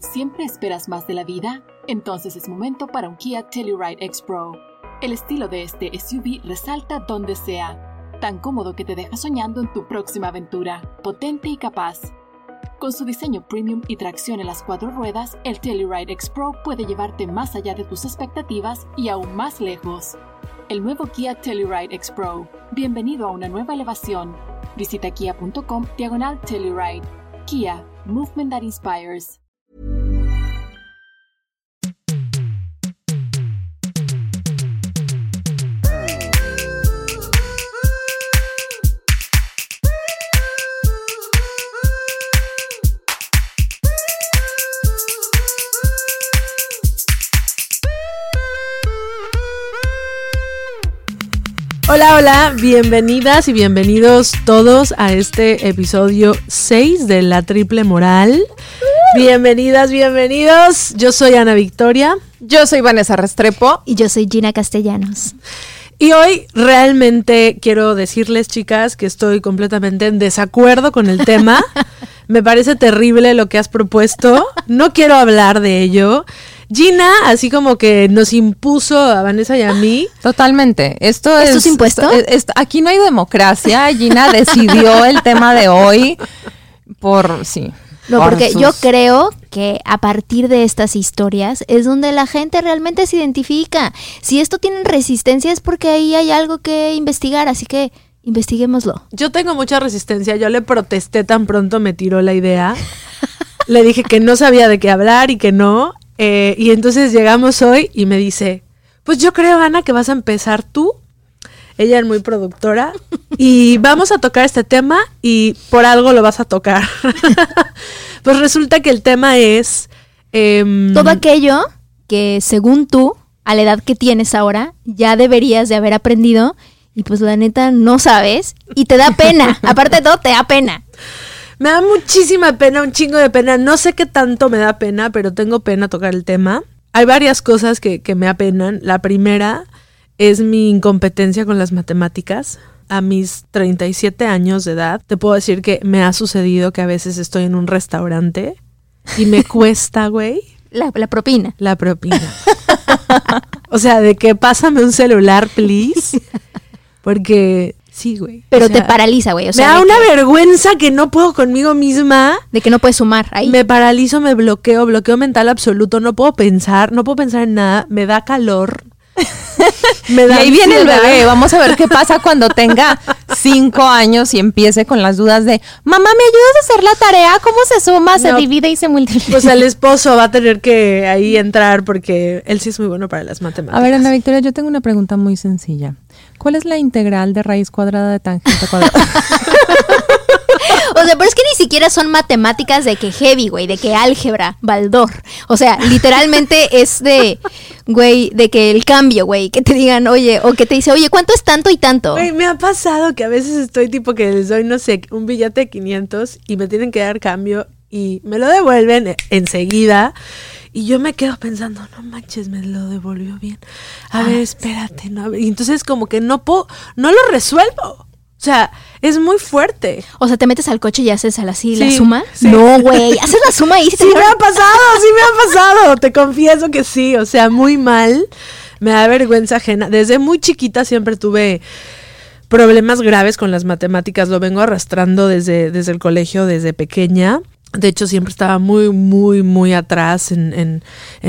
¿Siempre esperas más de la vida? Entonces es momento para un Kia Telluride X Pro. El estilo de este SUV resalta donde sea, tan cómodo que te deja soñando en tu próxima aventura, potente y capaz. Con su diseño premium y tracción en las cuatro ruedas, el Telluride X Pro puede llevarte más allá de tus expectativas y aún más lejos. El nuevo Kia Telluride X Pro. Bienvenido a una nueva elevación. Visita kia.com diagonal Telluride. Kia, movement that inspires. Hola, hola, bienvenidas y bienvenidos todos a este episodio 6 de La Triple Moral. Bienvenidas, bienvenidos. Yo soy Ana Victoria. Yo soy Vanessa Restrepo. Y yo soy Gina Castellanos. Y hoy realmente quiero decirles, chicas, que estoy completamente en desacuerdo con el tema. Me parece terrible lo que has propuesto. No quiero hablar de ello. Gina, así como que nos impuso a Vanessa y a mí. Totalmente. Esto, ¿Esto es, es impuesto? esto- es- aquí no hay democracia. Gina decidió el tema de hoy por sí. No, por porque sus- yo creo que a partir de estas historias es donde la gente realmente se identifica. Si esto tiene resistencia es porque ahí hay algo que investigar, así que investiguémoslo. Yo tengo mucha resistencia. Yo le protesté tan pronto me tiró la idea. Le dije que no sabía de qué hablar y que no. Eh, y entonces llegamos hoy y me dice, pues yo creo, Ana, que vas a empezar tú. Ella es muy productora. Y vamos a tocar este tema y por algo lo vas a tocar. pues resulta que el tema es... em, Todo aquello que según tú, a la edad que tienes ahora, ya deberías de haber aprendido y pues la neta no sabes y te da pena. Aparte de todo, te da pena. Me da muchísima pena, un chingo de pena. No sé qué tanto me da pena, pero tengo pena tocar el tema. Hay varias cosas que, que me apenan. La primera es mi incompetencia con las matemáticas. A mis 37 años de edad, te puedo decir que me ha sucedido que a veces estoy en un restaurante y me cuesta, güey, La, la propina. la propina. o sea, de que pásame un celular, please. Porque sí, güey. Pero O sea, te paraliza, güey. O sea, me da una que- vergüenza que no puedo conmigo misma. de que no puedes sumar ahí. Me paralizo, me bloqueo, bloqueo mental absoluto, no puedo pensar, no puedo pensar en nada, me da calor. me Y ahí viene el bebé. Vamos a ver qué pasa cuando tenga cinco años y empiece con las dudas de mamá, ¿me ayudas a hacer la tarea? ¿Cómo se suma, se No. divide y se multiplica? Pues el esposo va a tener que ahí entrar porque él sí es muy bueno para las matemáticas. A ver, Ana Victoria, yo tengo una pregunta muy sencilla. ¿Cuál es la integral de raíz cuadrada de tangente cuadrada? O sea, pero es que ni siquiera son matemáticas de que heavy, güey, de que álgebra, Baldor. O sea, literalmente es de, güey, de que el cambio, güey, que te digan, oye, o que te dice, oye, ¿cuánto es tanto y tanto? Güey, me ha pasado que a veces estoy tipo que les doy, no sé, un billete de 500 y me tienen que dar cambio y me lo devuelven e- enseguida. Y yo me quedo pensando, no manches, me lo devolvió bien. A ver, espérate, no. a ver. Y entonces como que no puedo, no lo resuelvo. O sea, es muy fuerte. O sea, te metes al coche y haces la Sí, suma. sí. No, güey, haces la suma y Sí me ha pasado, sí me ha pasado. Te confieso que sí. O sea, muy mal. Me da vergüenza ajena. Desde muy chiquita siempre tuve problemas graves con las matemáticas. Lo vengo arrastrando desde, desde el colegio, desde pequeña. De hecho, siempre estaba muy, muy, muy atrás en, en,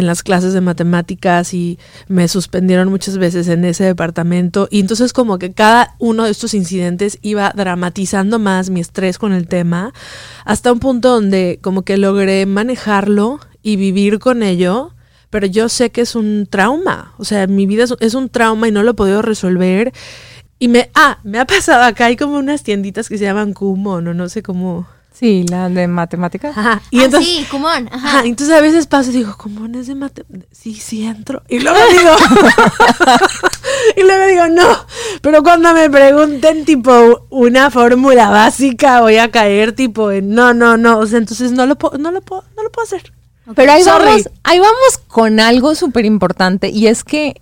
las clases de matemáticas y me suspendieron muchas veces en ese departamento. Y entonces como que cada uno de estos incidentes iba dramatizando más mi estrés con el tema, hasta un punto donde como que logré manejarlo y vivir con ello. Pero yo sé que es un trauma, o sea, mi vida es, es un trauma y no lo he podido resolver. Y me, ah, me ha pasado acá, hay como unas tienditas que se llaman Kumon o no sé cómo. Sí, la de matemáticas. Ajá. Y Ah, entonces, sí, cumón, ajá. Ajá, entonces a veces paso y digo, ¿cómo no es de mate? Sí, sí entro. Y luego digo, y luego digo, no. Pero cuando me pregunten, tipo, una fórmula básica, voy a caer, tipo, en no, no, no. O sea, entonces no lo puedo, no lo puedo, no lo puedo hacer. Pero ahí Sorry. vamos, ahí vamos con algo súper importante y es que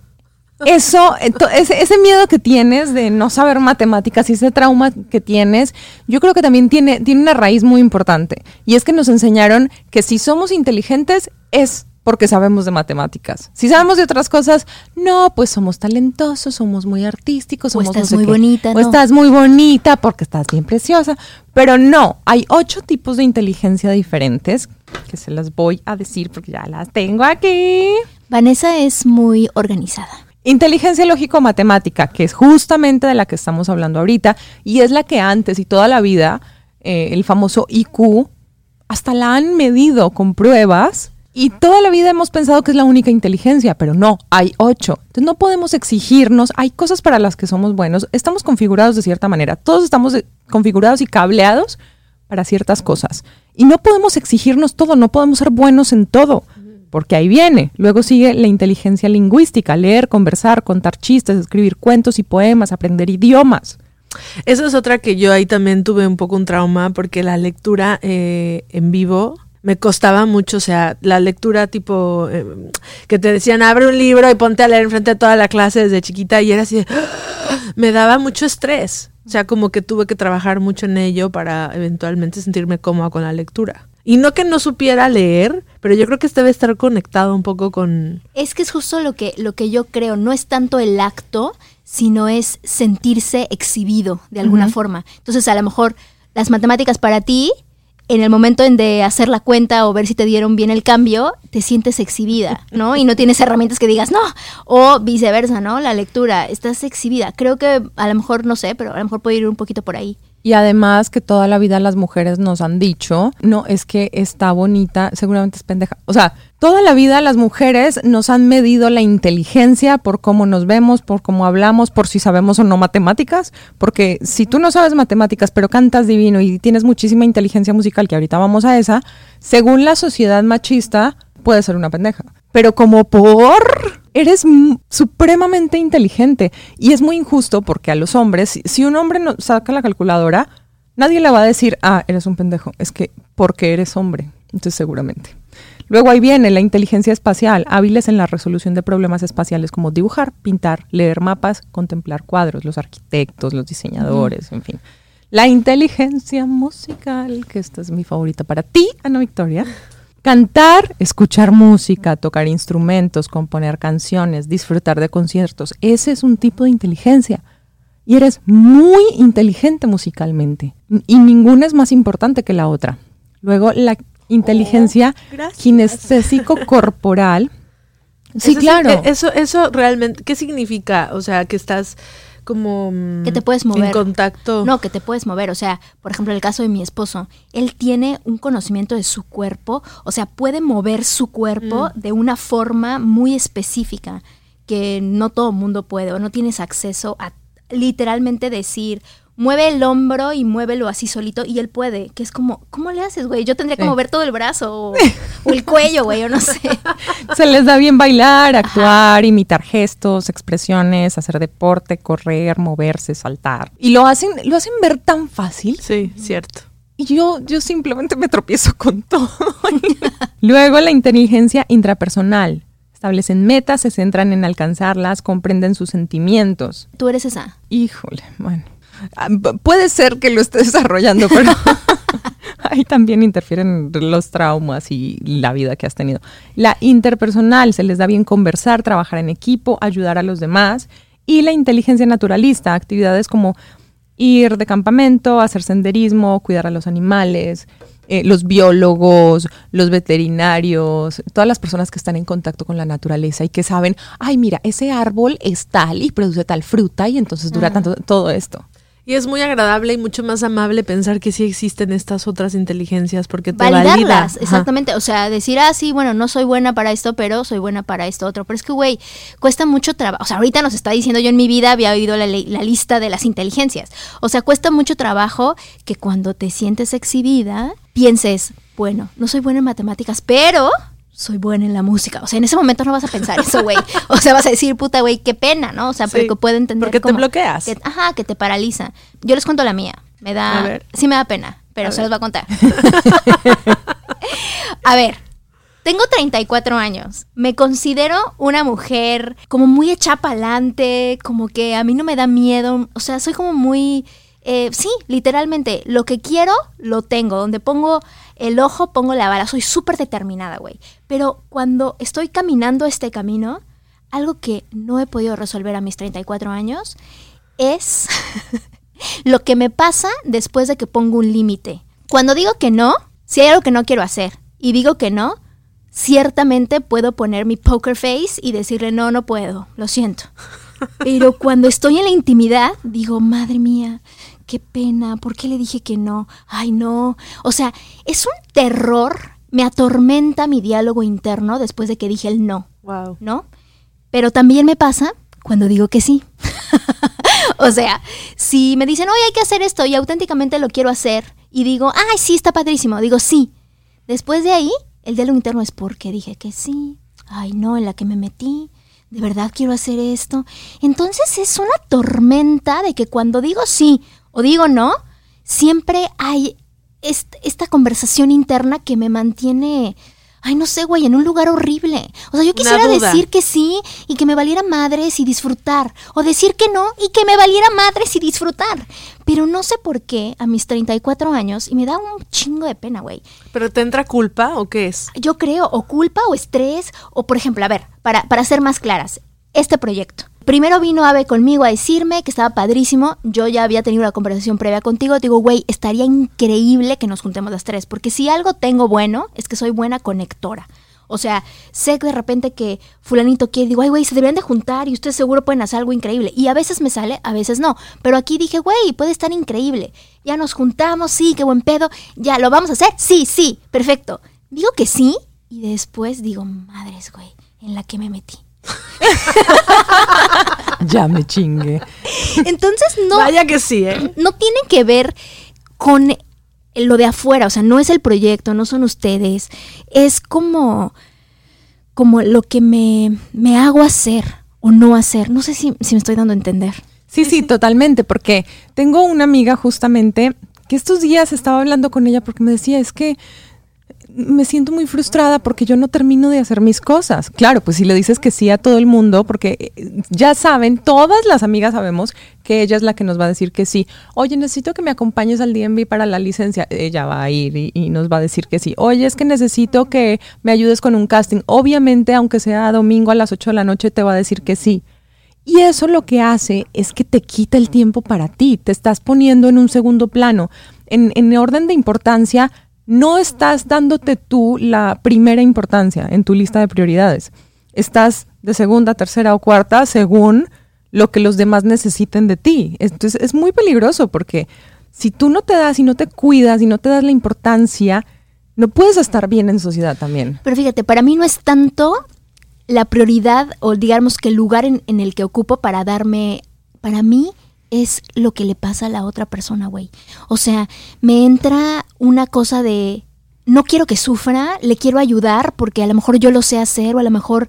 eso, ese, ese miedo que tienes de no saber matemáticas y ese trauma que tienes, yo creo que también tiene, tiene una raíz muy importante. Y es que nos enseñaron que si somos inteligentes es porque sabemos de matemáticas. Si sabemos de otras cosas, no, pues somos talentosos, somos muy artísticos, O somos estás no sé muy qué. bonita, O no. estás muy bonita porque estás bien preciosa. Pero no, hay ocho tipos de inteligencia diferentes que se las voy a decir porque ya las tengo aquí. Vanessa es muy organizada. Inteligencia lógico-matemática, que es justamente de la que estamos hablando ahorita, y es la que antes y toda la vida, eh, el famoso IQ, hasta la han medido con pruebas, y toda la vida hemos pensado que es la única inteligencia, pero no, hay ocho. Entonces no podemos exigirnos, hay cosas para las que somos buenos, estamos configurados de cierta manera, todos estamos de- configurados y cableados para ciertas cosas. Y no podemos exigirnos todo, no podemos ser buenos en todo, porque ahí viene. Luego sigue la inteligencia lingüística, leer, conversar, contar chistes, escribir cuentos y poemas, aprender idiomas. Esa es otra que yo ahí también tuve un poco un trauma porque la lectura eh, en vivo me costaba mucho, o sea, la lectura tipo eh, que te decían abre un libro y ponte a leer enfrente de toda la clase desde chiquita y era así, de, me daba mucho estrés, o sea, como que tuve que trabajar mucho en ello para eventualmente sentirme cómoda con la lectura. Y no que no supiera leer, pero yo creo que debe estar conectado un poco con... Es que es justo lo que, lo que yo creo, no es tanto el acto, sino es sentirse exhibido de alguna forma. Entonces, a lo mejor las matemáticas para ti, en el momento en de hacer la cuenta o ver si te dieron bien el cambio, te sientes exhibida, ¿no? Y no tienes herramientas que digas, no, o viceversa, ¿no? La lectura, estás exhibida. Creo que a lo mejor, no sé, pero a lo mejor puede ir un poquito por ahí. Y además que toda la vida las mujeres nos han dicho, no, es que está bonita, seguramente es pendeja. O sea, toda la vida las mujeres nos han medido la inteligencia por cómo nos vemos, por cómo hablamos, por si sabemos o no matemáticas. Porque si tú no sabes matemáticas, pero cantas divino y tienes muchísima inteligencia musical, que ahorita vamos a esa, según la sociedad machista, puede ser una pendeja. Pero como por eres supremamente inteligente y es muy injusto porque a los hombres, si, si un hombre no saca la calculadora, nadie le va a decir, ah, eres un pendejo, es que porque eres hombre, entonces seguramente. Luego ahí viene la inteligencia espacial, hábiles en la resolución de problemas espaciales como dibujar, pintar, leer mapas, contemplar cuadros, los arquitectos, los diseñadores, en fin. La inteligencia musical, que esta es mi favorita para ti, Ana Victoria. Cantar, escuchar música, tocar instrumentos, componer canciones, disfrutar de conciertos, ese es un tipo de inteligencia. Y eres muy inteligente musicalmente. Y ninguna es más importante que la otra. Luego, la inteligencia gracias. kinestésico-corporal. Sí, Eso claro. eh, Eso, eso realmente, ¿qué significa? O sea, que estás como... mm, Que te puedes mover. En contacto. No, que te puedes mover. O sea, por ejemplo, el caso de mi esposo, él tiene un conocimiento de su cuerpo, o sea, puede mover su cuerpo de una forma muy específica que no todo mundo puede o no tienes acceso a literalmente decir, mueve el hombro y muévelo así solito y él puede, que es como, ¿cómo le haces, güey? Yo tendría que Sí. mover todo el brazo o, o el cuello, güey, o no sé. Se les da bien bailar, actuar, imitar gestos, expresiones, hacer deporte, correr, moverse, saltar. Y lo hacen, lo hacen ver tan fácil. Sí, cierto. Y yo, yo simplemente me tropiezo con todo. Luego la inteligencia intrapersonal. Establecen metas, se centran en alcanzarlas, comprenden sus sentimientos. Tú eres esa. Híjole, bueno. Ah, Puede ser que lo esté desarrollando, pero ahí también interfieren los traumas y la vida que has tenido. La interpersonal, se les da bien conversar, trabajar en equipo, ayudar a los demás. Y la inteligencia naturalista, actividades como ir de campamento, hacer senderismo, cuidar a los animales, eh, los biólogos, los veterinarios, todas las personas que están en contacto con la naturaleza y que saben, ay, mira, ese árbol es tal y produce tal fruta y entonces dura tanto todo esto. Y es muy agradable y mucho más amable pensar que sí existen estas otras inteligencias porque te validarlas, valida. Exactamente. O sea, decir, ah, sí, bueno, no soy buena para esto, pero soy buena para esto otro. Pero es que, güey, cuesta mucho trabajo. O sea, ahorita nos está diciendo, yo en mi vida había oído la, la lista de las inteligencias. O sea, cuesta mucho trabajo que cuando te sientes exhibida, pienses, bueno, no soy buena en matemáticas, pero soy buena en la música. O sea, en ese momento no vas a pensar eso, güey. O sea, vas a decir, puta, güey, qué pena, ¿no? O sea, pero Sí, que puedo entender. porque te cómo- bloqueas. que- ajá, que te paraliza. Yo les cuento la mía. Me da. A ver. Sí me da pena, pero A se ver. los voy a contar. a ver, Tengo 34 años. Me considero una mujer como muy hecha pa'lante, como que a mí no me da miedo. O sea, soy como muy. Eh, sí, literalmente, lo que quiero, lo tengo. Donde pongo el ojo, pongo la bala. Soy súper determinada, güey. Pero cuando estoy caminando este camino, algo que no he podido resolver a mis 34 años es lo que me pasa después de que pongo un límite. Cuando digo que no, si hay algo que no quiero hacer y digo que no, ciertamente puedo poner mi poker face y decirle no, no puedo, lo siento. Pero cuando estoy en la intimidad, digo, madre mía, qué pena, ¿por qué le dije que no? Ay, no. O sea, es un terror, me atormenta mi diálogo interno después de que dije el no, Wow. ¿no? Pero también me pasa cuando digo que sí. o sea, si me dicen, oye, hay que hacer esto y auténticamente lo quiero hacer y digo, ay, sí, está padrísimo, digo sí. Después de ahí, el diálogo interno es porque dije que sí. Ay, no, en la que me metí. De verdad quiero hacer esto. Entonces es una tormenta de que cuando digo sí o digo no, siempre hay est- esta conversación interna que me mantiene, ay, no sé, güey, en un lugar horrible. O sea, yo quisiera decir que sí y que me valiera madres y disfrutar. O decir que no y que me valiera madres y disfrutar. Pero no sé por qué a mis 34 años, y me da un chingo de pena, güey. ¿Pero te entra culpa o qué es? Yo creo, o culpa o estrés, o por ejemplo, a ver, para, para ser más claras, este proyecto. Primero vino Ave conmigo a decirme que estaba padrísimo. Yo ya había tenido una conversación previa contigo. Digo, güey, estaría increíble que nos juntemos las tres. Porque si algo tengo bueno, es que soy buena conectora. O sea, sé de repente que fulanito quiere, digo, ay, güey, se deberían de juntar y ustedes seguro pueden hacer algo increíble. Y a veces me sale, a veces no. Pero aquí dije, güey, puede estar increíble. Ya nos juntamos, sí, qué buen pedo. Ya, ¿lo vamos a hacer? Sí, sí, perfecto. Digo que sí y después digo, madres, güey, en la que me metí. Ya me chingue. Entonces no, Vaya que sí, ¿eh? no tiene que ver con lo de afuera, o sea, no es el proyecto, no son ustedes, es como, como lo que me, me hago hacer o no hacer. No sé si, si me estoy dando a entender. Sí, sí, totalmente, porque tengo una amiga justamente que estos días estaba hablando con ella porque me decía, es que me siento muy frustrada porque yo no termino de hacer mis cosas. Claro, pues si le dices que sí a todo el mundo, porque eh, ya saben, todas las amigas sabemos que ella es la que nos va a decir que sí. Oye, necesito que me acompañes al DMV para la licencia. Ella va a ir y, nos va a decir que sí. Oye, es que necesito que me ayudes con un casting. Obviamente, aunque sea domingo a las 8 de la noche, te va a decir que sí. Y eso lo que hace es que te quita el tiempo para ti, te estás poniendo en un segundo plano. En, en orden de importancia, no estás dándote tú la primera importancia en tu lista de prioridades. Estás de segunda, tercera o cuarta según lo que los demás necesiten de ti. Entonces es muy peligroso porque si tú no te das y no te cuidas y no te das la importancia, no puedes estar bien en sociedad también. Pero fíjate, para mí no es tanto la prioridad o digamos que el lugar en, en el que ocupo para darme, para mí es lo que le pasa a la otra persona, güey. O sea, me entra una cosa de, no quiero que sufra, le quiero ayudar porque a lo mejor yo lo sé hacer o a lo mejor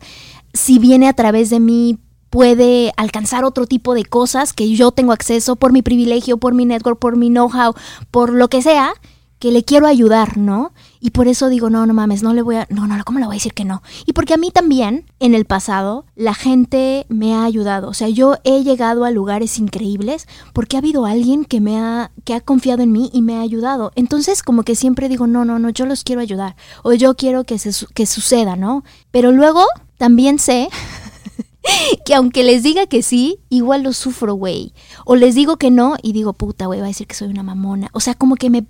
si viene a través de mí puede alcanzar otro tipo de cosas que yo tengo acceso por mi privilegio, por mi network, por mi know-how, por lo que sea, que le quiero ayudar, ¿no? Y por eso digo, no, no mames, no le voy a, no, no, ¿cómo le voy a decir que no? Y porque a mí también, en el pasado, la gente me ha ayudado. O sea, yo he llegado a lugares increíbles porque ha habido alguien que me ha, que ha confiado en mí y me ha ayudado. Entonces, como que siempre digo, no, no, no, yo los quiero ayudar. O yo quiero que, se, que suceda, ¿no? Pero luego, también sé que aunque les diga que sí, igual lo sufro, güey. O les digo que no y digo, puta, güey, va a decir que soy una mamona. O sea, como que me,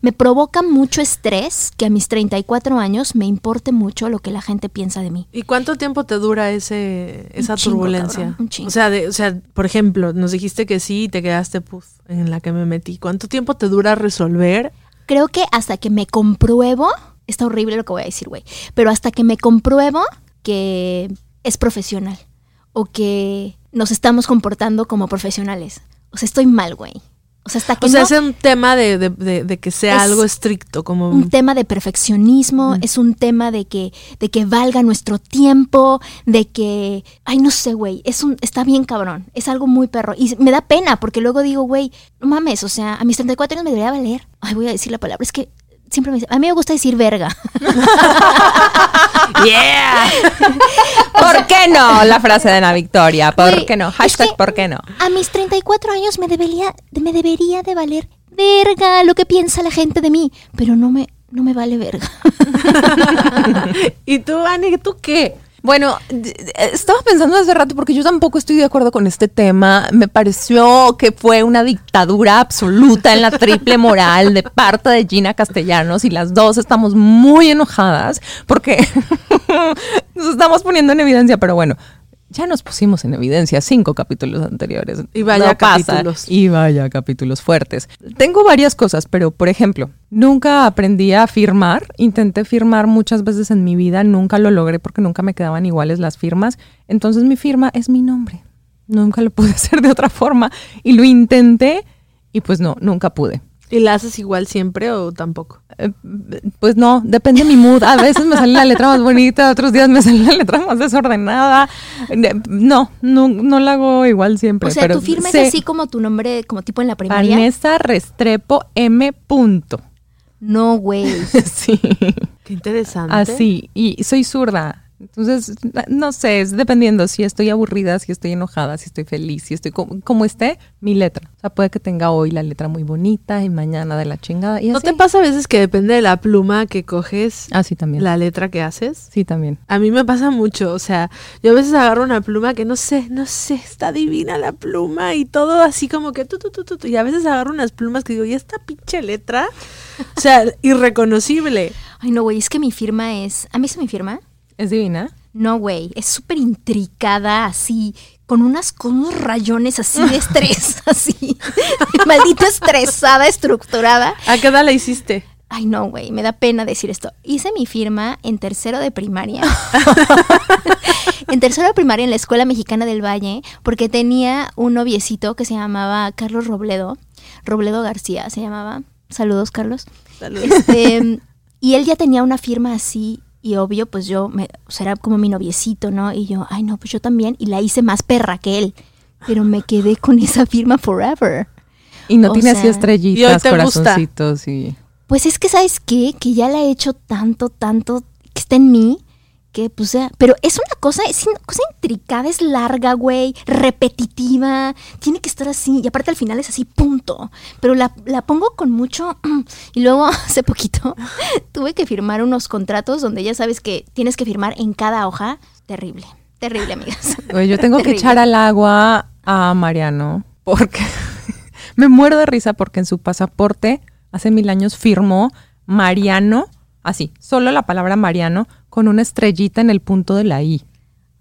me provoca mucho estrés que a mis 34 años me importe mucho lo que la gente piensa de mí. ¿Y cuánto tiempo te dura ese, esa Un chingo, turbulencia? cabrón, un chingo. O sea, de- o sea, por ejemplo, nos dijiste que sí y te quedaste en la que me metí. ¿Cuánto tiempo te dura resolver? Creo que hasta que me compruebo, está horrible lo que voy a decir, güey, pero hasta que me compruebo que es profesional o que nos estamos comportando como profesionales. O sea, estoy mal, güey. O sea, hasta que O sea, no... es un tema de, de- de- de que sea Es algo estricto, como... un tema de perfeccionismo, es un tema de que, de que valga nuestro tiempo, de que, ay, no sé, güey, es un, está bien cabrón, es algo muy perro. Y me da pena, porque luego digo, güey, no mames, o sea, a mis 34 años me debería valer. Ay, voy a decir la palabra, es que siempre me dice, a mí me gusta decir verga. Yeah. ¿Por qué no? La frase de Ana Victoria. ¿Por qué no? es Hashtag que- ¿por qué no? A mis 34 años me debería, me debería de valer verga lo que piensa la gente de mí, pero no me, no me vale verga. ¿Y tú, Ani, tú qué? Bueno, estaba pensando hace rato porque yo tampoco estoy de acuerdo con este tema. Me pareció que fue una dictadura absoluta en la triple moral de parte de Gina Castellanos y las dos estamos muy enojadas porque nos estamos poniendo en evidencia, pero bueno. Ya nos pusimos en evidencia cinco capítulos anteriores. Y vaya No pasa. capítulos. Y vaya capítulos fuertes. Tengo varias cosas, pero por ejemplo, nunca aprendí a firmar. Intenté firmar muchas veces en mi vida, nunca lo logré porque nunca me quedaban iguales las firmas. Entonces mi firma es mi nombre. Nunca lo pude hacer de otra forma. Y lo intenté y pues no, nunca pude. ¿Y la haces igual siempre o tampoco? Eh, Pues no, depende de mi mood. A veces me sale la letra más bonita, otros días me sale la letra más desordenada. No, no, no la hago igual siempre. O sea, pero tu firma sé- es así como tu nombre, como tipo en la primaria. Vanessa Restrepo M. Punto. No, güey. sí, Qué interesante. así. Y soy zurda. Entonces, no sé, es dependiendo si estoy aburrida, si estoy enojada, si estoy feliz, si estoy como, como esté, mi letra. O sea, puede que tenga hoy la letra muy bonita y mañana de la chingada. Y ¿No así. te pasa a veces que depende de la pluma que coges, Ah, sí, también. la letra que haces? Sí, también. A mí me pasa mucho, o sea, yo a veces agarro una pluma que no sé, no sé, está divina la pluma y todo así como que tu, tu, tu, tu, y a veces agarro unas plumas que digo, ¿y esta pinche letra? O sea, irreconocible. Ay, no, güey, es que mi firma es... ¿A mí se mi firma? ¿Es divina? No, güey, es súper intricada, así, con unas con unos rayones así de estrés, así. Maldita estresada, estructurada. ¿A qué edad la hiciste? Ay, no, güey, me da pena decir esto. Hice mi firma en tercero de primaria. en tercero de primaria en la Escuela Mexicana del Valle, porque tenía un noviecito que se llamaba Carlos Robledo. Robledo García se llamaba. Saludos, Carlos. Saludos. Este, y él ya tenía una firma así. Y obvio, pues yo, me, o sea, era como mi noviecito, ¿no? Y yo, ay, no, pues yo también. Y la hice más perra que él. Pero me quedé con esa firma forever. Y no O tiene así sea- ¿Y hoy estrellitas, gusta? corazoncitos y... Pues es que, ¿sabes qué? Que ya la he hecho tanto, tanto, que está en mí, que pues, sea, pero es una cosa, es una cosa intricada, es larga, güey, repetitiva, tiene que estar así, y aparte al final es así, punto. Pero la, la pongo con mucho, y luego hace poquito tuve que firmar unos contratos donde ya sabes que tienes que firmar en cada hoja, terrible, terrible, amigas. Oye, yo tengo que echar al agua a Mariano porque me muero de risa porque en su pasaporte hace mil años firmó Mariano, así, solo la palabra Mariano con una estrellita en el punto de la I.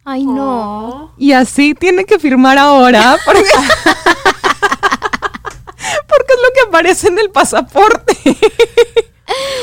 Ay, no. Y así tiene que firmar ahora porque, porque es lo que aparece en el pasaporte.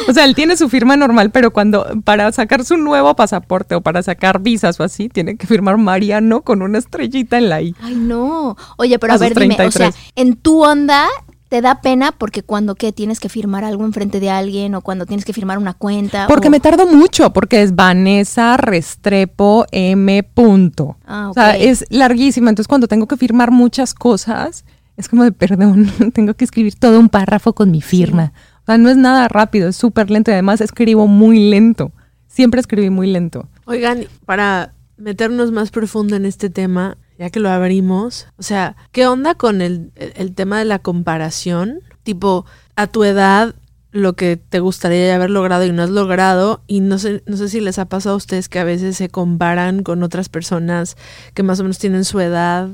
O sea, él tiene su firma normal, pero cuando para sacar su nuevo pasaporte o para sacar visas o así, tiene que firmar Mariano con una estrellita en la I. Ay, no. Oye, pero A a, ver, dime, o 33. sea, en tu onda te da pena porque cuando ¿qué? tienes que firmar algo enfrente de alguien o cuando tienes que firmar una cuenta. Porque o- me tardo mucho, porque es Vanessa Restrepo M. Punto. Ah, O sea, es larguísima. Entonces, cuando tengo que firmar muchas cosas, es como de perdón, tengo que escribir todo un párrafo con mi firma. O sea, no es nada rápido, es súper lento y además escribo muy lento. Siempre escribí muy lento. Oigan, para meternos más profundo en este tema, ya que lo abrimos, o sea, ¿qué onda con el, el- tema de la comparación? Tipo, a tu edad, lo que te gustaría haber logrado y no has logrado, y no sé, no sé si les ha pasado a ustedes que a veces se comparan con otras personas que más o menos tienen su edad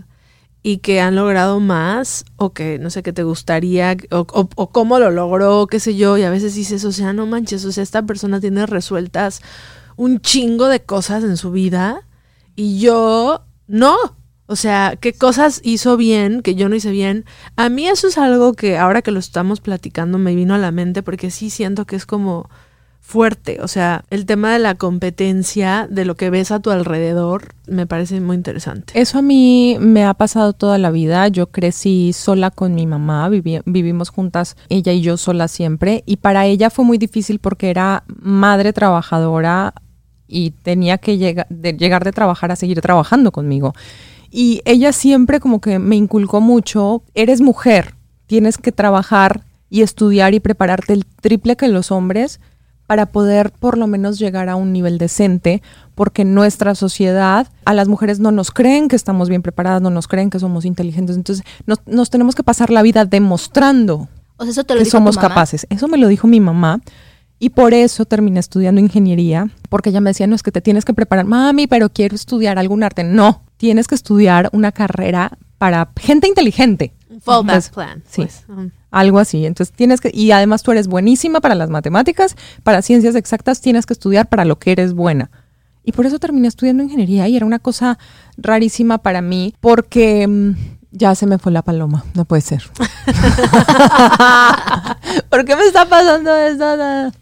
y que han logrado más o que no sé qué te gustaría o, o- o cómo lo logró, qué sé yo, y a veces dices, o sea, no manches, o sea, esta persona tiene resueltas un chingo de cosas en su vida y yo no. O sea, qué cosas hizo bien que yo no hice bien. A mí eso es algo que ahora que lo estamos platicando me vino a la mente porque sí siento que es como fuerte. O sea, el tema de la competencia, de lo que ves a tu alrededor, me parece muy interesante. Eso a mí me ha pasado toda la vida. Yo crecí sola con mi mamá, vivi- vivimos juntas, ella y yo sola siempre, y para ella fue muy difícil porque era madre trabajadora y tenía que llegar de trabajar a seguir trabajando conmigo. Y ella siempre como que me inculcó mucho, eres mujer, tienes que trabajar y estudiar y prepararte el triple que los hombres para poder por lo menos llegar a un nivel decente, porque en nuestra sociedad a las mujeres no nos creen que estamos bien preparadas, no nos creen que somos inteligentes, entonces nos, nos tenemos que pasar la vida demostrando O sea, eso te lo que dijo tu somos mamá? capaces. Eso me lo dijo mi mamá y por eso terminé estudiando ingeniería, porque ella me decía, no es que te tienes que preparar, mami, pero quiero estudiar algún arte. No, tienes que estudiar una carrera para gente inteligente. Fallback Pues, plan. sí. pues. Um, Algo así. Entonces tienes que, y además tú eres buenísima para las matemáticas, para ciencias exactas, tienes que estudiar para lo que eres buena. Y por eso terminé estudiando ingeniería y era una cosa rarísima para mí, porque mm, ya se me fue la paloma, no puede ser. ¿Por qué me está pasando esto?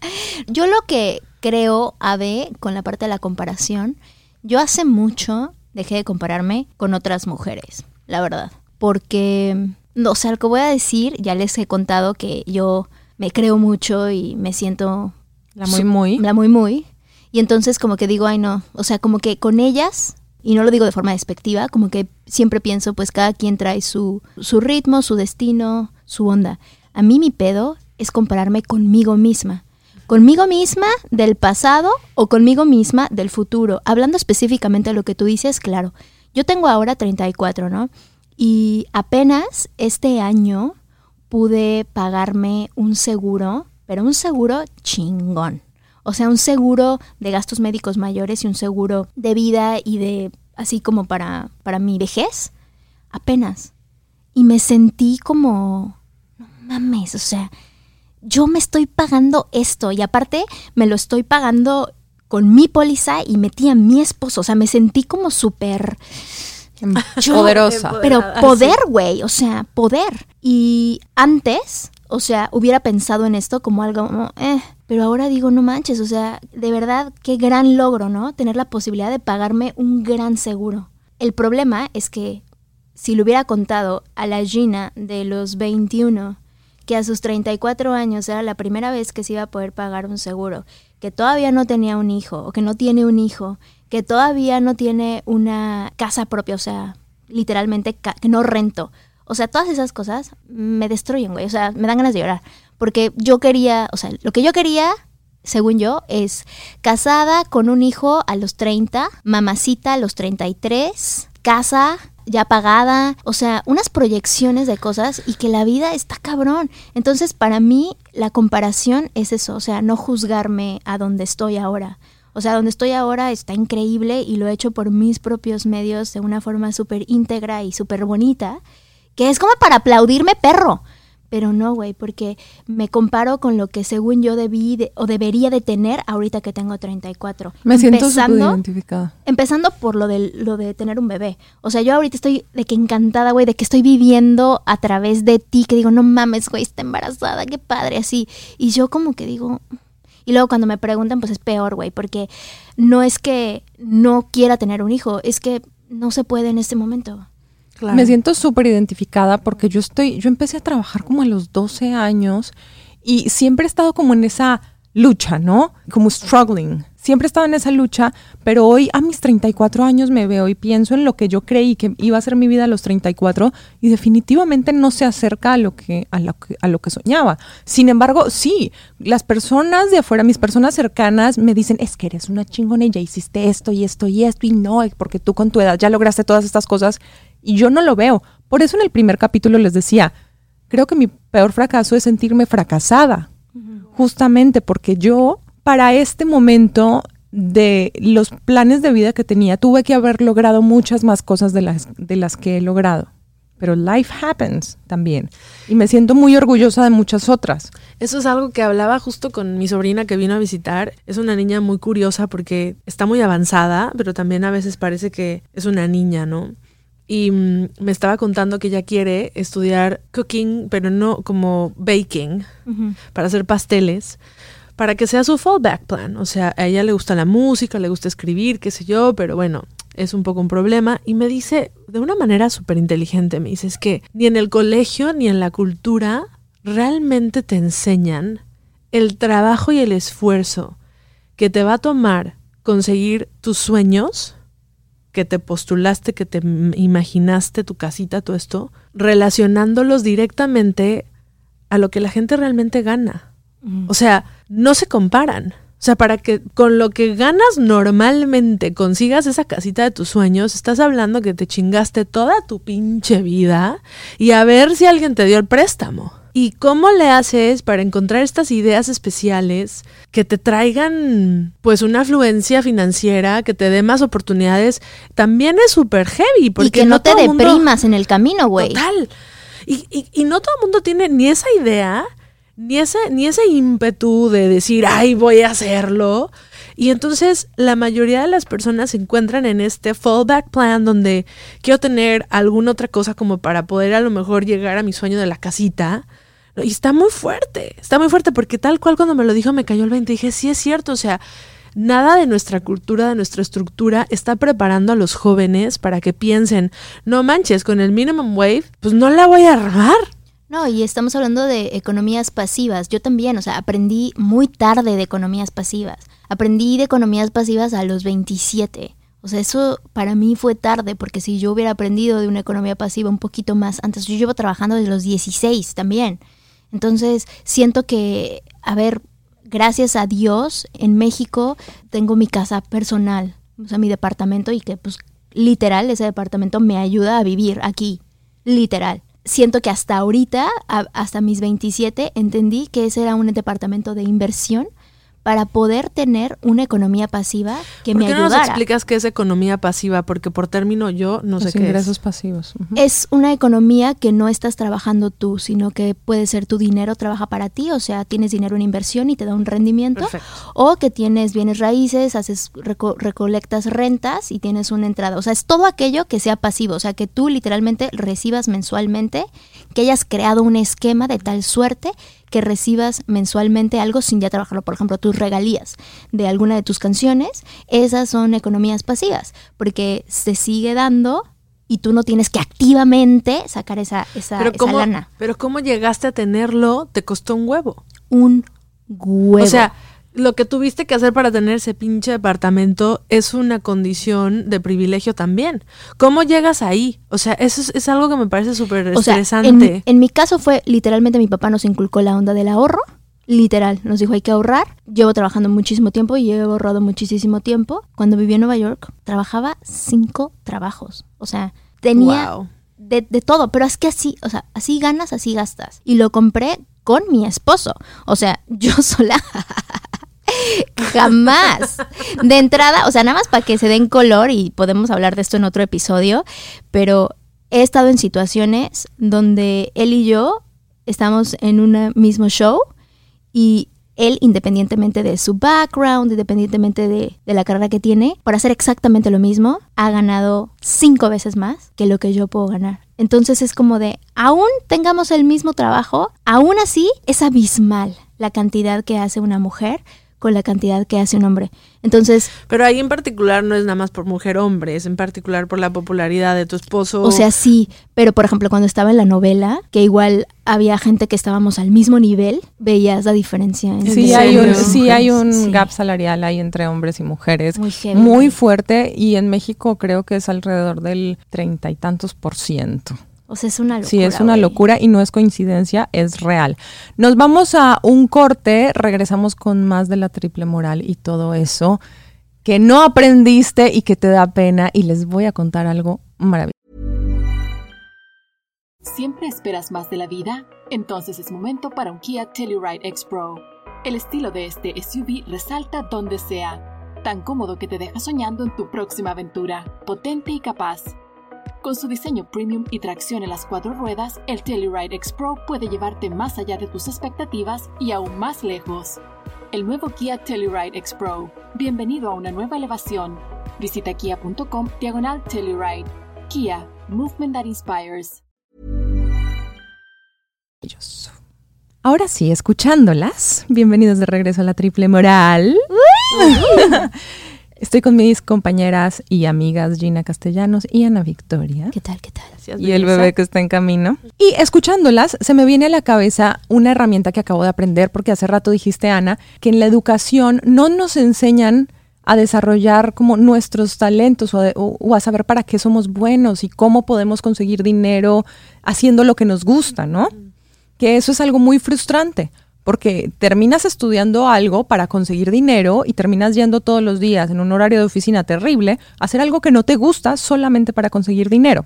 Yo lo que creo, Ave, con la parte de la comparación, yo hace mucho dejé de compararme con otras mujeres, la verdad. Porque, no, o sea, lo que voy a decir, ya les he contado que yo me creo mucho y me siento La muy muy. la muy muy. Y entonces como que digo, ay no, o sea, como que con ellas, y no lo digo de forma despectiva, como que siempre pienso, pues cada quien trae su, su ritmo, su destino, su onda. A mí mi pedo es compararme conmigo misma. Conmigo misma del pasado o conmigo misma del futuro. Hablando específicamente de lo que tú dices, claro. Yo tengo ahora 34, ¿no? Y apenas este año pude pagarme un seguro, pero un seguro chingón. O sea, un seguro de gastos médicos mayores y un seguro de vida y de así como para, para mi vejez. Apenas. Y me sentí como, no mames, o sea, yo me estoy pagando esto y aparte me lo estoy pagando con mi póliza y metí a mi esposo. O sea, me sentí como súper... Poderosa. pero Empoderada, poder, güey, o sea, poder. Y antes, o sea, hubiera pensado en esto como algo, como, eh, pero ahora digo, no manches, o sea, de verdad, qué gran logro, ¿no? Tener la posibilidad de pagarme un gran seguro. El problema es que si le hubiera contado a la Gina de los 21 que a sus 34 años era la primera vez que se iba a poder pagar un seguro, que todavía no tenía un hijo o que no tiene un hijo, que todavía no tiene una casa propia, o sea, literalmente que no rento. O sea, todas esas cosas me destruyen, güey. O sea, me dan ganas de llorar. Porque yo quería, o sea, lo que yo quería, según yo, es casada con un hijo a los 30, mamacita a los 33, casa ya pagada, o sea, unas proyecciones de cosas y que la vida está cabrón. Entonces, para mí, la comparación es eso, o sea, no juzgarme a donde estoy ahora. O sea, donde estoy ahora está increíble y lo he hecho por mis propios medios de una forma súper íntegra y súper bonita, que es como para aplaudirme perro. Pero no, güey, porque me comparo con lo que según yo debí de- o debería de tener ahorita que tengo 34. Me siento súper identificada. Empezando por lo de, lo de tener un bebé. O sea, yo ahorita estoy de que encantada, güey, de que estoy viviendo a través de ti, que digo, no mames, güey, está embarazada, qué padre, así. Y yo como que digo... Y luego cuando me preguntan, pues es peor, güey, porque no es que no quiera tener un hijo, es que no se puede en este momento. Claro. Me siento súper identificada porque yo estoy, yo empecé a trabajar como a los 12 años y siempre he estado como en esa lucha, ¿no? Como struggling. Siempre he estado en esa lucha, pero hoy a mis 34 años me veo y pienso en lo que yo creí que iba a ser mi vida a los 34 y definitivamente no se acerca a lo que a lo que, a lo que soñaba. Sin embargo, sí, las personas de afuera, mis personas cercanas me dicen, "Es que eres una chingona y ya hiciste esto y esto y esto y no, porque tú con tu edad ya lograste todas estas cosas." Y yo no lo veo. Por eso en el primer capítulo les decía, creo que mi peor fracaso es sentirme fracasada. Justamente porque yo, para este momento de los planes de vida que tenía, tuve que haber logrado muchas más cosas de las, de las que he logrado. Pero life happens también. Y me siento muy orgullosa de muchas otras. Eso es algo que hablaba justo con mi sobrina que vino a visitar. Es una niña muy curiosa porque está muy avanzada, pero también a veces parece que es una niña, ¿no? Y mm, me estaba contando que ella quiere estudiar cooking, pero no como baking, para hacer pasteles, para que sea su fallback plan. O sea, a ella le gusta la música, le gusta escribir, qué sé yo, pero bueno, es un poco un problema. Y me dice, de una manera súper inteligente, me dice, es que ni en el colegio ni en la cultura realmente te enseñan el trabajo y el esfuerzo que te va a tomar conseguir tus sueños, que te postulaste, que te imaginaste tu casita, todo esto, relacionándolos directamente a lo que la gente realmente gana. O sea, no se comparan. O sea, para que con lo que ganas normalmente consigas esa casita de tus sueños, estás hablando que te chingaste toda tu pinche vida y a ver si alguien te dio el préstamo. ¿Y cómo le haces para encontrar estas ideas especiales que te traigan pues una afluencia financiera, que te dé más oportunidades? También es súper heavy. Porque y que no, te mundo- deprimas en el camino, güey. Total. Y, y- y no todo el mundo tiene ni esa idea, ni ese, ni ese ímpetu de decir, ay, voy a hacerlo. Y entonces la mayoría de las personas se encuentran en este fallback plan donde quiero tener alguna otra cosa como para poder a lo mejor llegar a mi sueño de la casita. Y está muy fuerte, está muy fuerte porque tal cual cuando me lo dijo me cayó el 20 dije, sí es cierto, o sea, nada de nuestra cultura, de nuestra estructura está preparando a los jóvenes para que piensen, no manches, con el minimum wave, pues no la voy a armar. No, y estamos hablando de economías pasivas. Yo también, o sea, aprendí muy tarde de economías pasivas. Aprendí de economías pasivas a los 27. O sea, eso para mí fue tarde, porque si yo hubiera aprendido de una economía pasiva un poquito más antes, yo llevo trabajando desde los 16 también. Entonces, siento que, a ver, gracias a Dios, en México tengo mi casa personal, o sea, mi departamento y que pues literal ese departamento me ayuda a vivir aquí, literal. Siento que hasta ahorita, hasta mis 27, entendí que ese era un departamento de inversión para poder tener una economía pasiva que ¿Por me qué no nos explicas qué es economía pasiva? Porque por término yo no sé Los qué ingresos es. pasivos. Es una economía que no estás trabajando tú, sino que puede ser tu dinero trabaja para ti, o sea, tienes dinero en inversión y te da un rendimiento, Perfecto. o que tienes bienes raíces, haces reco- recolectas rentas y tienes una entrada. O sea, es todo aquello que sea pasivo, o sea, que tú literalmente recibas mensualmente, que hayas creado un esquema de tal suerte que recibas mensualmente algo sin ya trabajarlo. Por ejemplo, tus regalías de alguna de tus canciones, esas son economías pasivas, porque se sigue dando y tú no tienes que activamente sacar esa, esa, Pero esa cómo, lana. pero cómo llegaste a tenerlo, te costó un huevo. Un huevo. O sea, lo que tuviste que hacer para tener ese pinche departamento es una condición de privilegio también. ¿Cómo llegas ahí? O sea, eso es, es algo que me parece súper O sea, en, estresante. en mi caso fue literalmente mi papá nos inculcó la onda del ahorro. Literal, nos dijo hay que ahorrar. Llevo trabajando muchísimo tiempo y he ahorrado muchísimo tiempo. Cuando viví en Nueva York, trabajaba cinco trabajos. O sea, tenía Wow. de, de todo, pero es que así, o sea, así ganas, así gastas. Y lo compré con mi esposo. O sea, yo sola. Jamás. De entrada, o sea, nada más para que se den color y podemos hablar de esto en otro episodio, pero he estado en situaciones donde él y yo estamos en un mismo show y él, independientemente de su background, independientemente de, la carrera que tiene, por hacer exactamente lo mismo, ha ganado cinco veces más que lo que yo puedo ganar. Entonces es como de, aún tengamos el mismo trabajo, aún así es abismal la cantidad que hace una mujer con la cantidad que hace un hombre. Entonces, Pero ahí en particular no es nada más por mujer-hombre, es en particular por la popularidad de tu esposo. O sea, sí, pero por ejemplo, cuando estaba en la novela, que igual había gente que estábamos al mismo nivel, veías la diferencia. entre Sí ¿En hay, un, sí hay un Sí. gap salarial ahí entre hombres y mujeres Muy heavy. muy fuerte y en México creo que es alrededor del treinta y tantos por ciento. O sea, es una locura. Sí, es una locura y no es coincidencia, es real. Nos vamos a un corte, regresamos con más de la triple moral y todo eso que no aprendiste y que te da pena y les voy a contar algo maravilloso. ¿Siempre esperas más de la vida? Entonces es momento para un Kia Telluride X Pro. El estilo de este SUV resalta donde sea, tan cómodo que te deja soñando en tu próxima aventura, potente y capaz. Con su diseño premium y tracción en las cuatro ruedas, el Telluride X Pro puede llevarte más allá de tus expectativas y aún más lejos. El nuevo Kia Telluride X Pro. Bienvenido a una nueva elevación. Visita kia.com diagonal Telluride. Kia, movement that inspires. Ahora sí, escuchándolas, bienvenidos de regreso a la triple moral. Estoy con mis compañeras y amigas Gina Castellanos y Ana Victoria. ¿Qué tal, qué tal? Gracias, y el bebé que está en camino. Y escuchándolas, se me viene a la cabeza una herramienta que acabo de aprender, porque hace rato dijiste, Ana, que en la educación no nos enseñan a desarrollar como nuestros talentos o, a- o a saber para qué somos buenos y cómo podemos conseguir dinero haciendo lo que nos gusta, ¿no? que eso es algo muy frustrante, porque terminas estudiando algo para conseguir dinero y terminas yendo todos los días en un horario de oficina terrible a hacer algo que no te gusta solamente para conseguir dinero.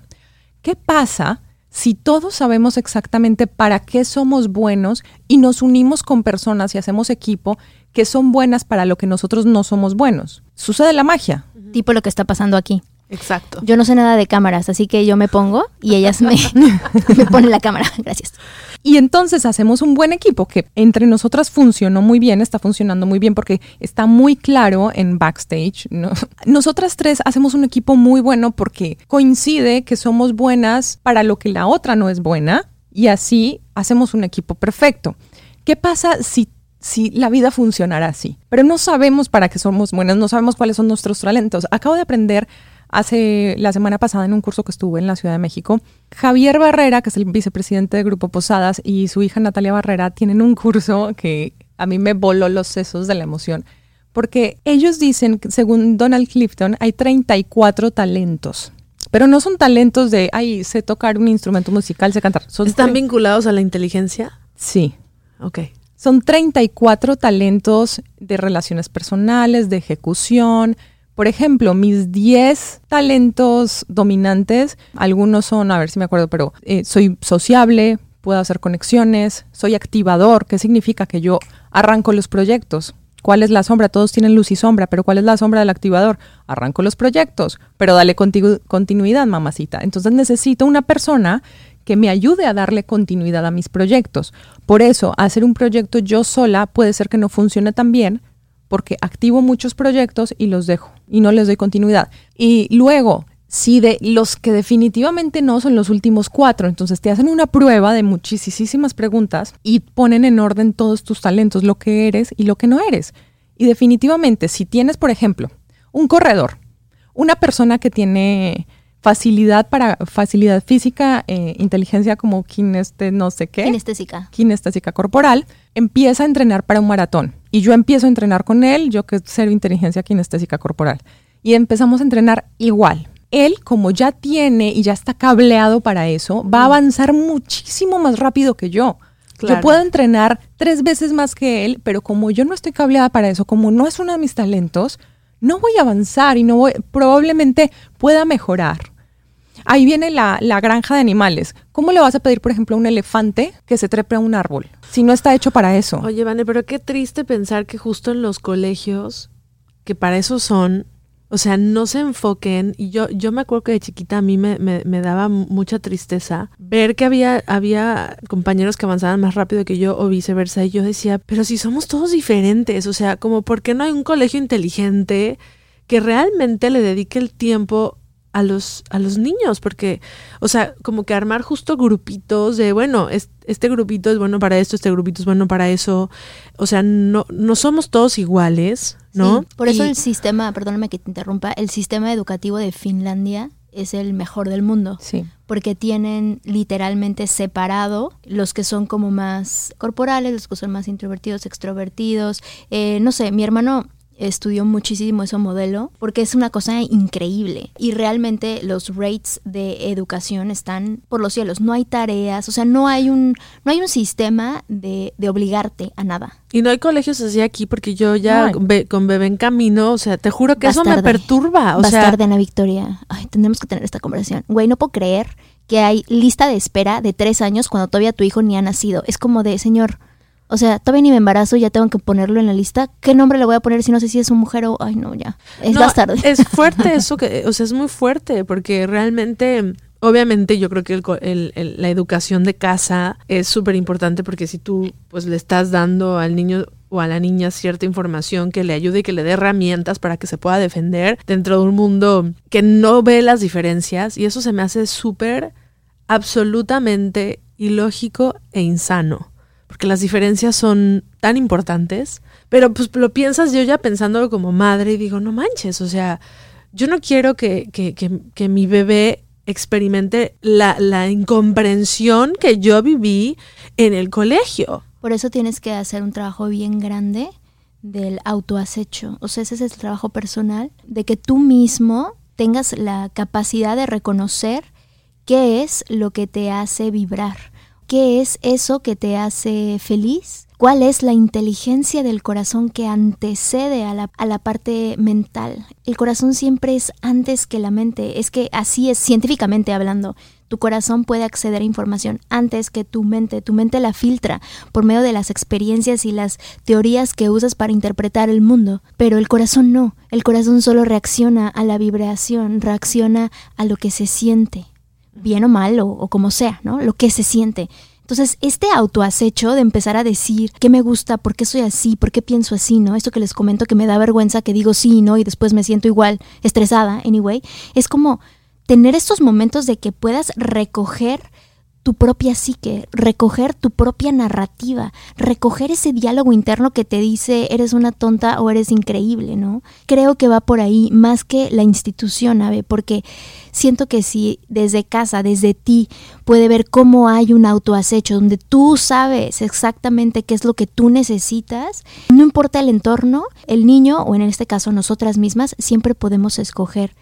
¿Qué pasa si todos sabemos exactamente para qué somos buenos y nos unimos con personas y hacemos equipo que son buenas para lo que nosotros no somos buenos? Sucede la magia. Tipo lo que está pasando aquí. Exacto. Yo no sé nada de cámaras, así que yo me pongo y ellas me, me ponen la cámara. Gracias. Y entonces hacemos un buen equipo que entre nosotras funcionó muy bien, está funcionando muy bien porque está muy claro en backstage. ¿no? Nosotras tres hacemos un equipo muy bueno porque coincide que somos buenas para lo que la otra no es buena y así hacemos un equipo perfecto. ¿Qué pasa si si la vida funcionara así. Pero no sabemos para qué somos buenas, no sabemos cuáles son nuestros talentos. Acabo de aprender hace la semana pasada en un curso que estuve en la Ciudad de México. Javier Barrera, que es el vicepresidente de Grupo Posadas, y su hija Natalia Barrera tienen un curso que a mí me voló los sesos de la emoción. Porque ellos dicen, que, según Donald Clifton, hay 34 talentos. Pero no son talentos de, ay, sé tocar un instrumento musical, sé cantar. Son ¿Están vinculados a la inteligencia? Sí. Ok. Son 34 talentos de relaciones personales, de ejecución. Por ejemplo, mis 10 talentos dominantes, algunos son, a ver si me acuerdo, pero eh, soy sociable, puedo hacer conexiones, soy activador, ¿qué significa? Que yo arranco los proyectos. ¿Cuál es la sombra? Todos tienen luz y sombra, pero ¿cuál es la sombra del activador? Arranco los proyectos, pero dale continuidad, mamacita. Entonces necesito una persona que me ayude a darle continuidad a mis proyectos. Por eso, hacer un proyecto yo sola puede ser que no funcione tan bien porque activo muchos proyectos y los dejo y no les doy continuidad. Y luego, si de los que definitivamente no son los últimos cuatro, entonces te hacen una prueba de muchísimas preguntas y ponen en orden todos tus talentos, lo que eres y lo que no eres. Y definitivamente, si tienes, por ejemplo, un corredor, una persona que tiene facilidad para facilidad física, eh, inteligencia como kineste, no sé qué, Kinestésica. kinestésica corporal, empieza a entrenar para un maratón. Y yo empiezo a entrenar con él, yo que cero inteligencia kinestésica corporal. Y empezamos a entrenar igual. Él, como ya tiene y ya está cableado para eso, va a avanzar muchísimo más rápido que yo. Claro. Yo puedo entrenar tres veces más que él, pero como yo no estoy cableada para eso, como no es uno de mis talentos, no voy a avanzar y no voy, probablemente pueda mejorar. Ahí viene la, la granja de animales. ¿Cómo le vas a pedir, por ejemplo, a un elefante que se trepe a un árbol si no está hecho para eso? Oye, Vane, pero qué triste pensar que justo en los colegios, que para eso son, o sea, no se enfoquen. Y yo, yo me acuerdo que de chiquita a mí me, me, me daba mucha tristeza ver que había, había compañeros que avanzaban más rápido que yo o viceversa. Y yo decía, pero si somos todos diferentes, o sea, como, ¿por qué no hay un colegio inteligente que realmente le dedique el tiempo a los, a los niños, porque, o sea, como que armar justo grupitos de, bueno, es- este grupito es bueno para esto, este grupito es bueno para eso, o sea, no, no somos todos iguales, ¿no? Sí, por eso Y- el sistema, perdóname que te interrumpa, el sistema educativo de Finlandia es el mejor del mundo. Sí. Porque tienen literalmente separado los que son como más corporales, los que son más introvertidos, extrovertidos. Eh, no sé, mi hermano estudió muchísimo ese modelo porque es una cosa increíble y realmente los rates de educación están por los cielos no hay tareas o sea no hay un no hay un sistema de, de obligarte a nada Y no hay colegios así aquí porque yo ya be- con bebé en camino, o sea, te juro que eso me perturba, o Vas sea, Ana Victoria. Ay, tendremos que tener esta conversación. Güey, no puedo creer que hay lista de espera de tres años cuando todavía tu hijo ni ha nacido. Es como de, señor, o sea, todavía ni me embarazo, ya tengo que ponerlo en la lista. ¿Qué nombre le voy a poner si no sé si es un mujer o... Ay, no, ya. Es No, más tarde. Es fuerte eso, que, o sea, es muy fuerte porque realmente, obviamente yo creo que el- el- la educación de casa es súper importante porque si tú pues le estás dando al niño o a la niña cierta información que le ayude y que le dé herramientas para que se pueda defender dentro de un mundo que no ve las diferencias y eso se me hace súper absolutamente ilógico e insano porque las diferencias son tan importantes, pero pues lo piensas yo ya pensándolo como madre y digo, no manches, o sea, yo no quiero que, que, que, que mi bebé experimente la, la incomprensión que yo viví en el colegio. Por eso tienes que hacer un trabajo bien grande del autoacecho. O sea, ese es el trabajo personal, de que tú mismo tengas la capacidad de reconocer qué es lo que te hace vibrar, ¿Qué es eso que te hace feliz? ¿Cuál es la inteligencia del corazón que antecede a la, a la, parte mental? El corazón siempre es antes que la mente. Es que así es científicamente hablando. Tu corazón puede acceder a información antes que tu mente. Tu mente la filtra por medio de las experiencias y las teorías que usas para interpretar el mundo. Pero el corazón no. El corazón solo reacciona a la vibración, reacciona a lo que se siente. Bien o mal, o, como sea, ¿no? Lo que se siente. Entonces, este autoacecho de empezar a decir qué me gusta, por qué soy así, por qué pienso así, ¿no? Esto que les comento que me da vergüenza, que digo sí, ¿no? Y después me siento igual, estresada, anyway, es como tener estos momentos de que puedas recoger tu propia psique, recoger tu propia narrativa, recoger ese diálogo interno que te dice eres una tonta o eres increíble, ¿no? Creo que va por ahí más que la institución, Ave, porque siento que si desde casa, desde ti, puede ver cómo hay un autoacecho donde tú sabes exactamente qué es lo que tú necesitas, no importa el entorno, el niño o en este caso nosotras mismas, siempre podemos escoger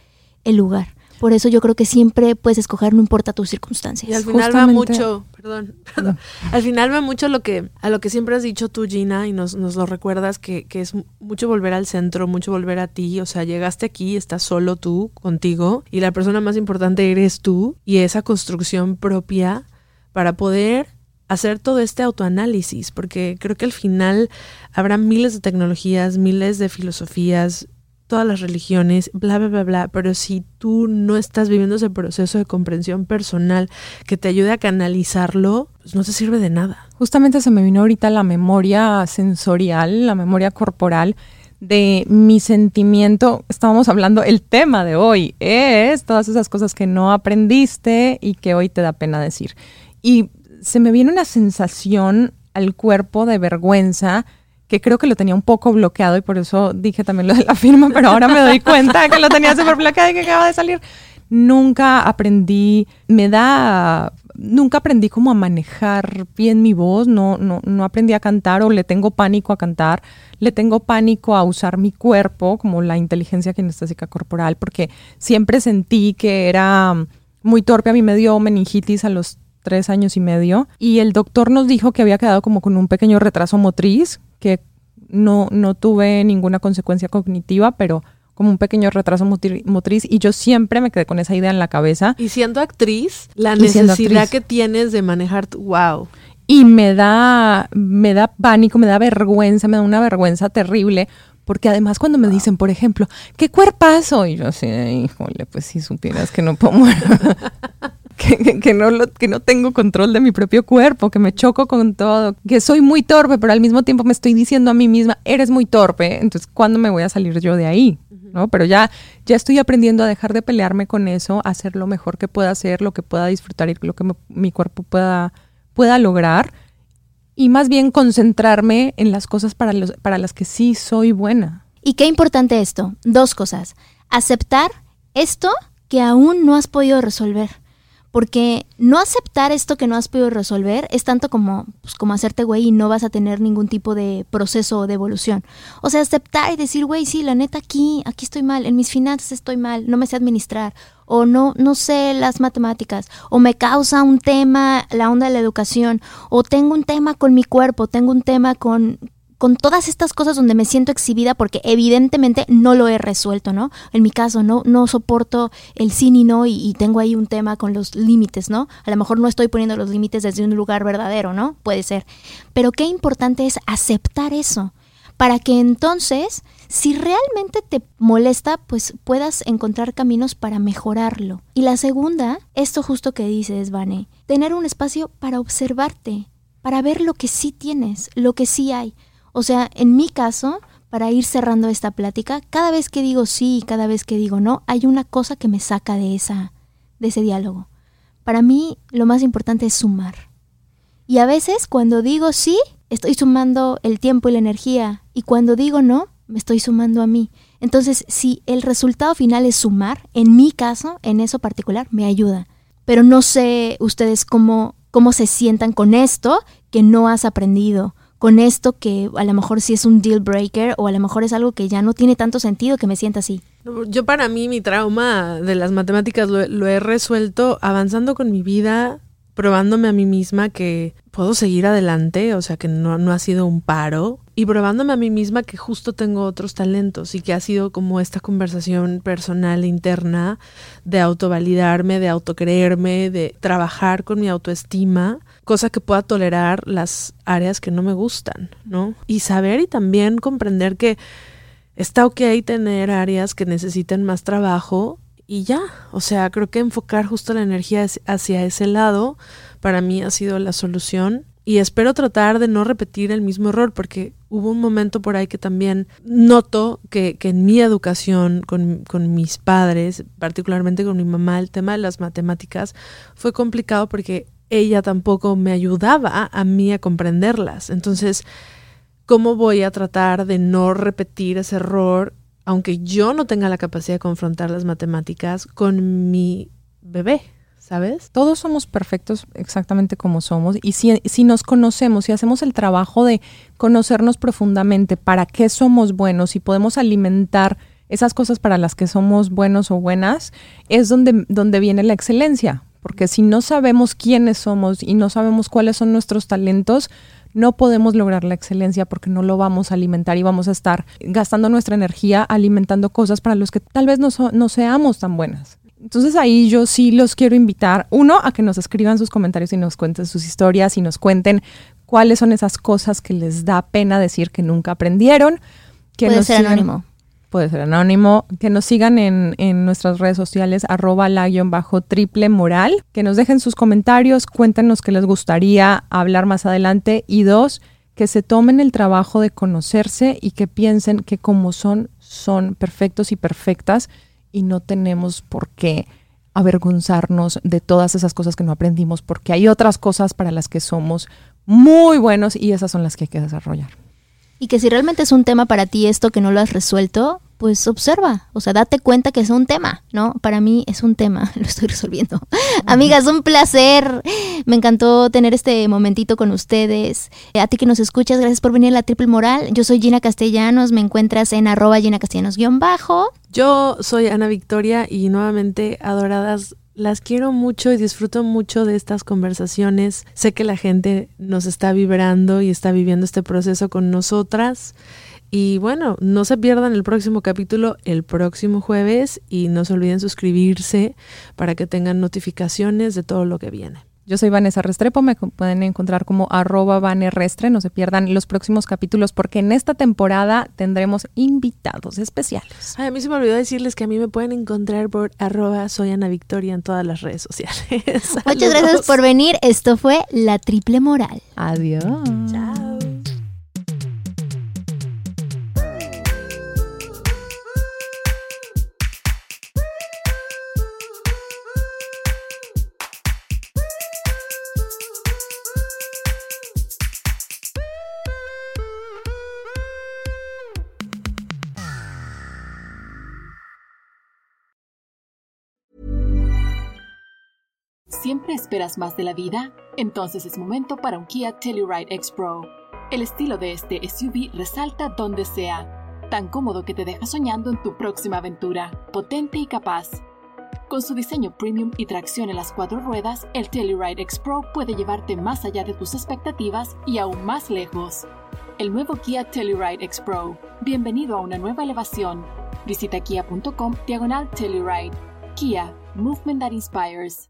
el lugar. Por eso yo creo que siempre puedes escoger, no importa tus circunstancias. Y al final va mucho, perdón, perdón, al final va mucho lo que, a lo que siempre has dicho tú, Gina, y nos, nos lo recuerdas, que, que es mucho volver al centro, mucho volver a ti. O sea, llegaste aquí, estás solo tú, contigo, y la persona más importante eres tú, y esa construcción propia para poder hacer todo este autoanálisis, porque creo que al final habrá miles de tecnologías, miles de filosofías, todas las religiones, bla, bla, bla, bla, pero si tú no estás viviendo ese proceso de comprensión personal que te ayude a canalizarlo, pues no te sirve de nada. Justamente se me vino ahorita la memoria sensorial, la memoria corporal de mi sentimiento, estábamos hablando, el tema de hoy es todas esas cosas que no aprendiste y que hoy te da pena decir. Y se me viene una sensación al cuerpo de vergüenza que creo que lo tenía un poco bloqueado y por eso dije también lo de la firma, pero ahora me doy cuenta que lo tenía súper bloqueado y que acaba de salir. Nunca aprendí, me da, nunca aprendí cómo a manejar bien mi voz, no, no, no aprendí a cantar o le tengo pánico a cantar, le tengo pánico a usar mi cuerpo como la inteligencia kinestésica corporal, porque siempre sentí que era muy torpe, a mí me dio meningitis a los tres años y medio y el doctor nos dijo que había quedado como con un pequeño retraso motriz, que no, no tuve ninguna consecuencia cognitiva, pero como un pequeño retraso motriz y yo siempre me quedé con esa idea en la cabeza. Y siendo actriz, la necesidad que tienes de manejar tu wow. Y me da me da pánico, me da vergüenza, me da una vergüenza terrible porque además cuando me dicen, por ejemplo, ¿qué cuerpazo? Y yo así, híjole, pues si supieras que no puedo que, que, no lo, que no tengo control de mi propio cuerpo, que me choco con todo, que soy muy torpe, pero al mismo tiempo me estoy diciendo a mí misma, eres muy torpe, entonces ¿cuándo me voy a salir yo de ahí? ¿No? Pero ya, ya estoy aprendiendo a dejar de pelearme con eso, a hacer lo mejor que pueda hacer, lo que pueda disfrutar y lo que mi cuerpo pueda, pueda lograr y más bien concentrarme en las cosas para, los, para las que sí soy buena. Y qué importante esto, dos cosas. Aceptar esto que aún no has podido resolver. Porque no aceptar esto que no has podido resolver es tanto como, pues, como hacerte güey y no vas a tener ningún tipo de proceso o de evolución. O sea, aceptar y decir, güey, sí, la neta aquí, aquí estoy mal, en mis finanzas estoy mal, no me sé administrar, o no, no sé las matemáticas, o me causa un tema la onda de la educación, o tengo un tema con mi cuerpo, tengo un tema con, con todas estas cosas donde me siento exhibida porque evidentemente no lo he resuelto, ¿no? En mi caso, no, no soporto el sí ni no y, tengo ahí un tema con los límites, ¿no? A lo mejor no estoy poniendo los límites desde un lugar verdadero, ¿no? Puede ser. Pero qué importante es aceptar eso para que entonces, si realmente te molesta, pues puedas encontrar caminos para mejorarlo. Y la segunda, esto justo que dices, Vane, tener un espacio para observarte, para ver lo que sí tienes, lo que sí hay o sea, en mi caso, para ir cerrando esta plática, cada vez que digo sí y cada vez que digo no, hay una cosa que me saca de esa de ese diálogo. Para mí lo más importante es sumar. Y a veces cuando digo sí, estoy sumando el tiempo y la energía y cuando digo no, me estoy sumando a mí. Entonces, si el resultado final es sumar, en mi caso, en eso particular, me ayuda. Pero no sé ustedes cómo, cómo se sientan con esto que no has aprendido con esto que a lo mejor sí es un deal breaker o a lo mejor es algo que ya no tiene tanto sentido que me sienta así. Yo para mí mi trauma de las matemáticas lo, he resuelto avanzando con mi vida, probándome a mí misma que puedo seguir adelante, o sea, que no, no ha sido un paro, y probándome a mí misma que justo tengo otros talentos y que ha sido como esta conversación personal interna de autovalidarme, de autocreerme, de trabajar con mi autoestima, cosa que pueda tolerar las áreas que no me gustan, ¿no? Y saber y también comprender que está ok tener áreas que necesiten más trabajo y ya, o sea, creo que enfocar justo la energía hacia ese lado para mí ha sido la solución y espero tratar de no repetir el mismo error porque hubo un momento por ahí que también noto que, que en mi educación con, con, mis padres, particularmente con mi mamá, el tema de las matemáticas fue complicado porque ella tampoco me ayudaba a mí a comprenderlas. Entonces, ¿cómo voy a tratar de no repetir ese error, aunque yo no tenga la capacidad de confrontar las matemáticas con mi bebé? ¿sabes? Todos somos perfectos exactamente como somos y si, si nos conocemos, si hacemos el trabajo de conocernos profundamente para qué somos buenos y podemos alimentar esas cosas para las que somos buenos o buenas, es donde, donde viene la excelencia. Porque si no sabemos quiénes somos y no sabemos cuáles son nuestros talentos, no podemos lograr la excelencia porque no lo vamos a alimentar y vamos a estar gastando nuestra energía alimentando cosas para los que tal vez no, no seamos tan buenas. Entonces ahí yo sí los quiero invitar, uno, a que nos escriban sus comentarios y nos cuenten sus historias y nos cuenten cuáles son esas cosas que les da pena decir que nunca aprendieron. Que puede ser anónimo. Puede ser anónimo. Que nos sigan en, en nuestras redes sociales, arroba la bajo triple moral. Que nos dejen sus comentarios, cuéntenos qué les gustaría hablar más adelante. Y dos, que se tomen el trabajo de conocerse y que piensen que como son, son perfectos y perfectas y no tenemos por qué avergonzarnos de todas esas cosas que no aprendimos, porque hay otras cosas para las que somos muy buenos y esas son las que hay que desarrollar. Y que si realmente es un tema para ti esto que no lo has resuelto, pues observa, o sea, date cuenta que es un tema, ¿no? Para mí es un tema, lo estoy resolviendo. Amigas, un placer. Me encantó tener este momentito con ustedes. A ti que nos escuchas, gracias por venir a la Triple Moral. Yo soy Gina Castellanos, me encuentras en arroba Gina Castellanos-bajo. Yo soy Ana Victoria y nuevamente, adoradas, las quiero mucho y disfruto mucho de estas conversaciones. Sé que la gente nos está vibrando y está viviendo este proceso con nosotras. Y bueno, no se pierdan el próximo capítulo el próximo jueves y no se olviden suscribirse para que tengan notificaciones de todo lo que viene. Yo soy Vanessa Restrepo, me pueden encontrar como arroba Restre, no se pierdan los próximos capítulos porque en esta temporada tendremos invitados especiales. a mí se me olvidó decirles que a mí me pueden encontrar por arroba soy Ana Victoria en todas las redes sociales. Muchas gracias por venir, esto fue La Triple Moral. Adiós. Chao. ¿Siempre esperas más de la vida? Entonces es momento para un Kia Telluride X Pro. El estilo de este SUV resalta donde sea, tan cómodo que te deja soñando en tu próxima aventura, potente y capaz. Con su diseño premium y tracción en las cuatro ruedas, el Telluride X Pro puede llevarte más allá de tus expectativas y aún más lejos. El nuevo Kia Telluride X Pro. Bienvenido a una nueva elevación. Visita kia.com diagonal Telluride. Kia, movement that inspires.